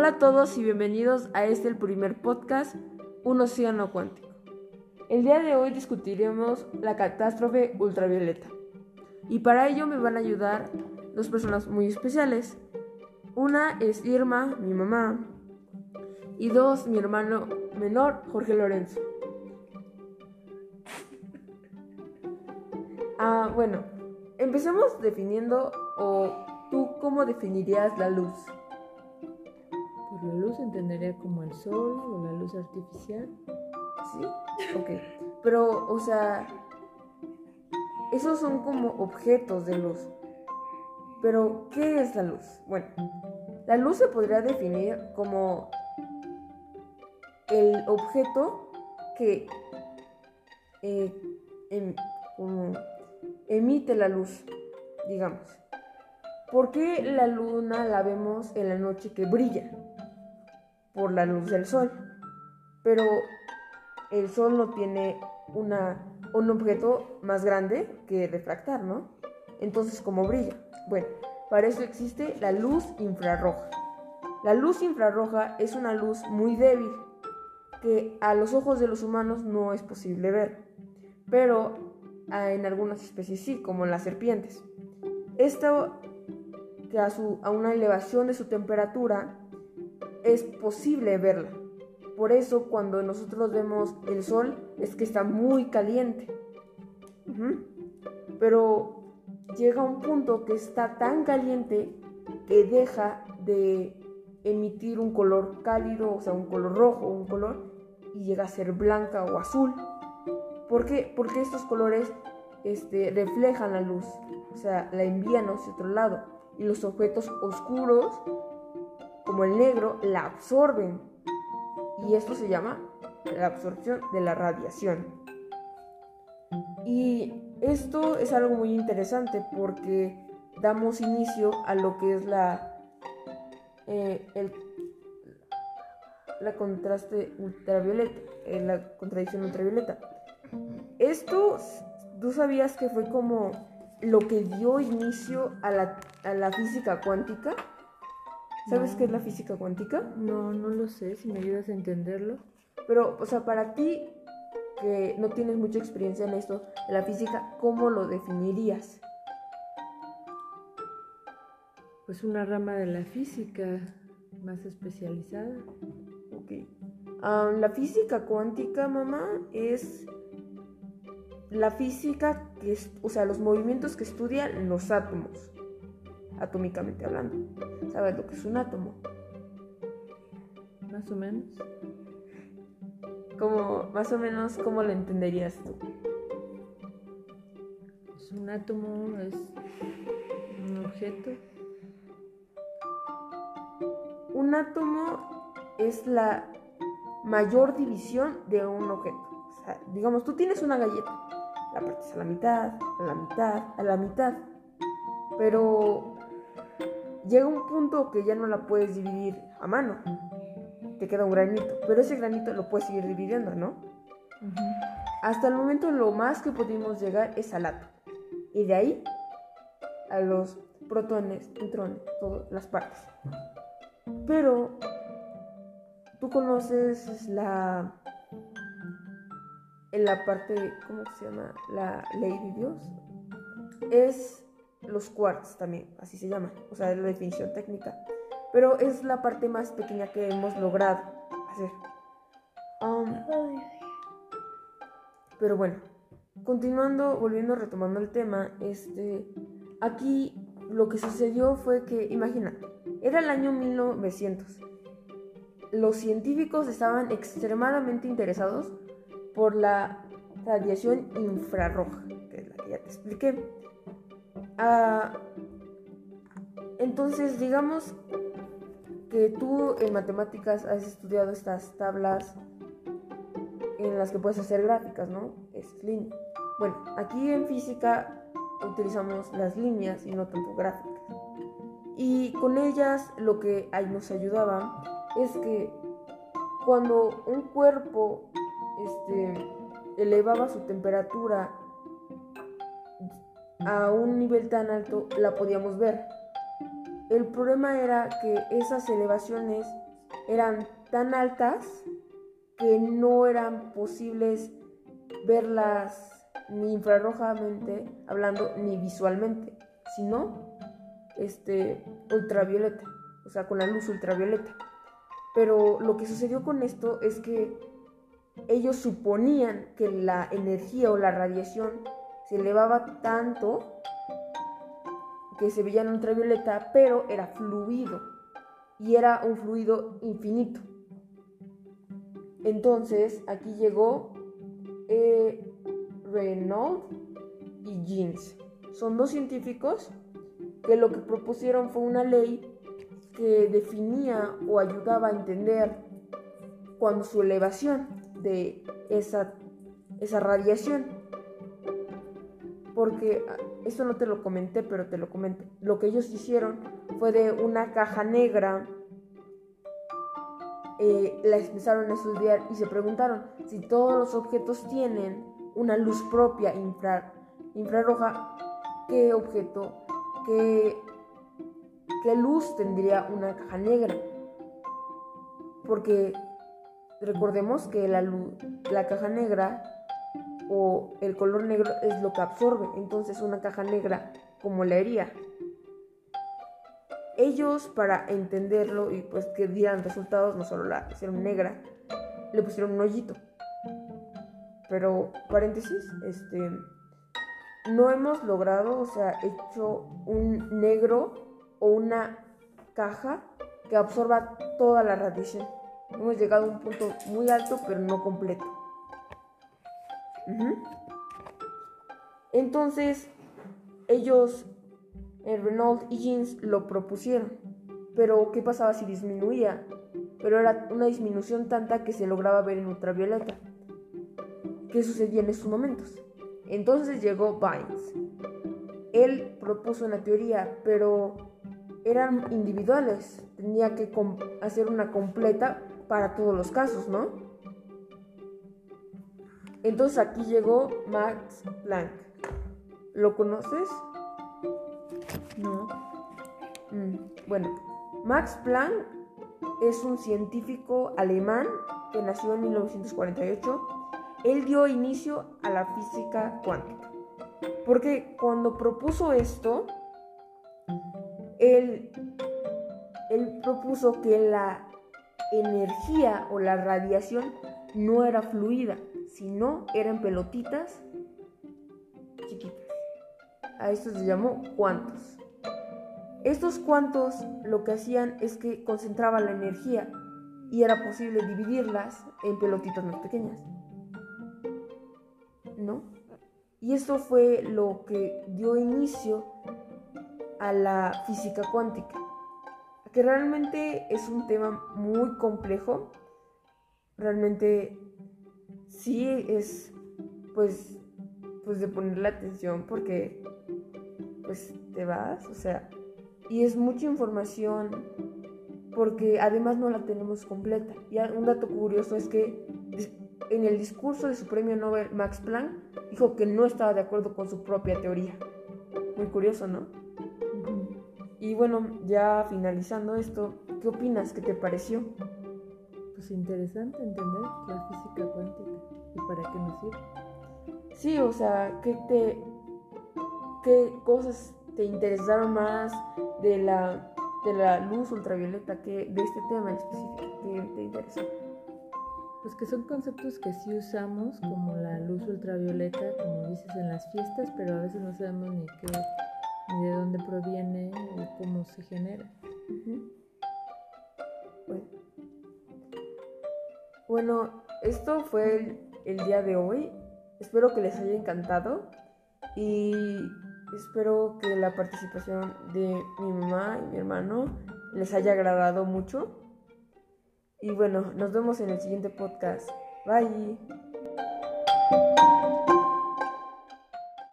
Hola a todos y bienvenidos a este el primer podcast, Un Océano Cuántico. El día de hoy discutiremos la catástrofe ultravioleta. Y para ello me van a ayudar dos personas muy especiales. Una es Irma, mi mamá, y dos, mi hermano menor, Jorge Lorenzo. Ah, bueno, empecemos definiendo o tú cómo definirías la luz. La luz entendería como el sol o la luz artificial. ¿Sí? Ok. Pero, o sea, esos son como objetos de luz. Pero, ¿qué es la luz? Bueno, la luz se podría definir como el objeto que eh, em, como emite la luz, digamos. ¿Por qué la luna la vemos en la noche que brilla? Por la luz del sol. Pero el sol no tiene una, un objeto más grande que refractar, ¿no? Entonces, ¿cómo brilla? Bueno, para eso existe la luz infrarroja. La luz infrarroja es una luz muy débil que a los ojos de los humanos no es posible ver, pero en algunas especies sí, como en las serpientes. Esto que a, su, a una elevación de su temperatura es posible verla. Por eso cuando nosotros vemos el sol es que está muy caliente. Pero llega un punto que está tan caliente que deja de emitir un color cálido, o sea, un color rojo, un color, y llega a ser blanca o azul. ¿Por qué? Porque estos colores este, reflejan la luz, o sea, la envían hacia otro lado. Y los objetos oscuros, como el negro, la absorben. Y esto se llama la absorción de la radiación. Y esto es algo muy interesante porque damos inicio a lo que es la, eh, el, la contraste ultravioleta, eh, la contradicción ultravioleta. Esto, ¿tú sabías que fue como lo que dio inicio a la, a la física cuántica? ¿Sabes qué es la física cuántica? No, no lo sé, si me ayudas a entenderlo. Pero, o sea, para ti que no tienes mucha experiencia en esto de la física, ¿cómo lo definirías? Pues una rama de la física más especializada. Ok. Ah, la física cuántica, mamá, es la física que o sea, los movimientos que estudian los átomos, atómicamente hablando. ¿Sabes lo que es un átomo? Más o menos. Como, más o menos, ¿cómo lo entenderías tú? Pues un átomo es un objeto. Un átomo es la mayor división de un objeto. O sea, digamos, tú tienes una galleta, la partes a la mitad, a la mitad, a la mitad. Pero llega un punto que ya no la puedes dividir a mano. Te queda un granito, pero ese granito lo puedes seguir dividiendo, ¿no? Hasta el momento lo más que pudimos llegar es al átomo. Y de ahí a los protones, neutrones, todas las partes. Pero tú conoces la en la parte, ¿cómo se llama? La ley de Dios. Es los quarks también, así se llama, o sea, es la definición técnica. Pero es la parte más pequeña que hemos logrado hacer. Pero bueno, continuando, volviendo, retomando el tema, este, aquí lo que sucedió fue que, imagina, era el año 1900. Los científicos estaban extremadamente interesados por la radiación infrarroja, que es la que ya te expliqué. Ah, entonces, digamos que tú en matemáticas has estudiado estas tablas en las que puedes hacer gráficas, ¿no? Es línea. Bueno, aquí en física utilizamos las líneas y no tanto gráficas. Y con ellas lo que ahí nos ayudaba es que cuando un cuerpo este, elevaba su temperatura a un nivel tan alto, la podíamos ver. El problema era que esas elevaciones eran tan altas que no eran posibles verlas ni infrarrojamente hablando ni visualmente, sino este ultravioleta, o sea, con la luz ultravioleta. Pero lo que sucedió con esto es que ellos suponían que la energía o la radiación se elevaba tanto que se veía en ultravioleta, pero era fluido y era un fluido infinito. Entonces aquí llegó eh, Renault y Jeans. Son dos científicos que lo que propusieron fue una ley que definía o ayudaba a entender cuando su elevación de esa, esa radiación. Porque ah, eso no te lo comenté, pero te lo comento. Lo que ellos hicieron fue de una caja negra. Eh, la empezaron a estudiar y se preguntaron si todos los objetos tienen una luz propia infrarroja, ¿qué objeto, qué, qué luz tendría una caja negra? Porque recordemos que la, luz, la caja negra o el color negro es lo que absorbe, entonces una caja negra como la herida. Ellos para entenderlo y pues que dieran resultados, no solo la hicieron negra, le pusieron un hoyito. Pero, paréntesis, este, no hemos logrado, o sea, hecho un negro o una caja que absorba toda la radiación. Hemos llegado a un punto muy alto, pero no completo. Entonces, ellos, el Renault y Jeans, lo propusieron. Pero, ¿qué pasaba si disminuía? Pero era una disminución tanta que se lograba ver en ultravioleta qué sucedía en esos momentos. Entonces llegó Vines. Él propuso una teoría, pero eran individuales. Tenía que hacer una completa para todos los casos, ¿no? Entonces aquí llegó Max Planck. ¿Lo conoces? No. Mm, bueno, Max Planck es un científico alemán que nació en 1948 él dio inicio a la física cuántica. Porque cuando propuso esto, él, él propuso que la energía o la radiación no era fluida, sino eran pelotitas chiquitas. A esto se llamó cuantos. Estos cuantos lo que hacían es que concentraban la energía y era posible dividirlas en pelotitas más pequeñas. ¿no? Y esto fue lo que dio inicio a la física cuántica, que realmente es un tema muy complejo, realmente sí es pues pues de ponerle atención porque pues te vas, o sea, y es mucha información porque además no la tenemos completa. Y un dato curioso es que en el discurso de su premio Nobel Max Planck dijo que no estaba de acuerdo con su propia teoría. Muy curioso, ¿no? Y bueno, ya finalizando esto, ¿qué opinas? ¿Qué te pareció? Pues interesante entender la física cuántica y para qué nos sirve. Sí, o sea, ¿qué te qué cosas te interesaron más de la de la luz ultravioleta que de este tema en específico que te interesó? Pues que son conceptos que sí usamos, como la luz ultravioleta, como dices, en las fiestas, pero a veces no sabemos ni qué, ni de dónde proviene ni cómo se genera. Bueno. esto fue el, día de hoy. Espero que les haya encantado y espero que la participación de mi mamá y mi hermano les haya agradado mucho. Y bueno, nos vemos en el siguiente podcast. Bye.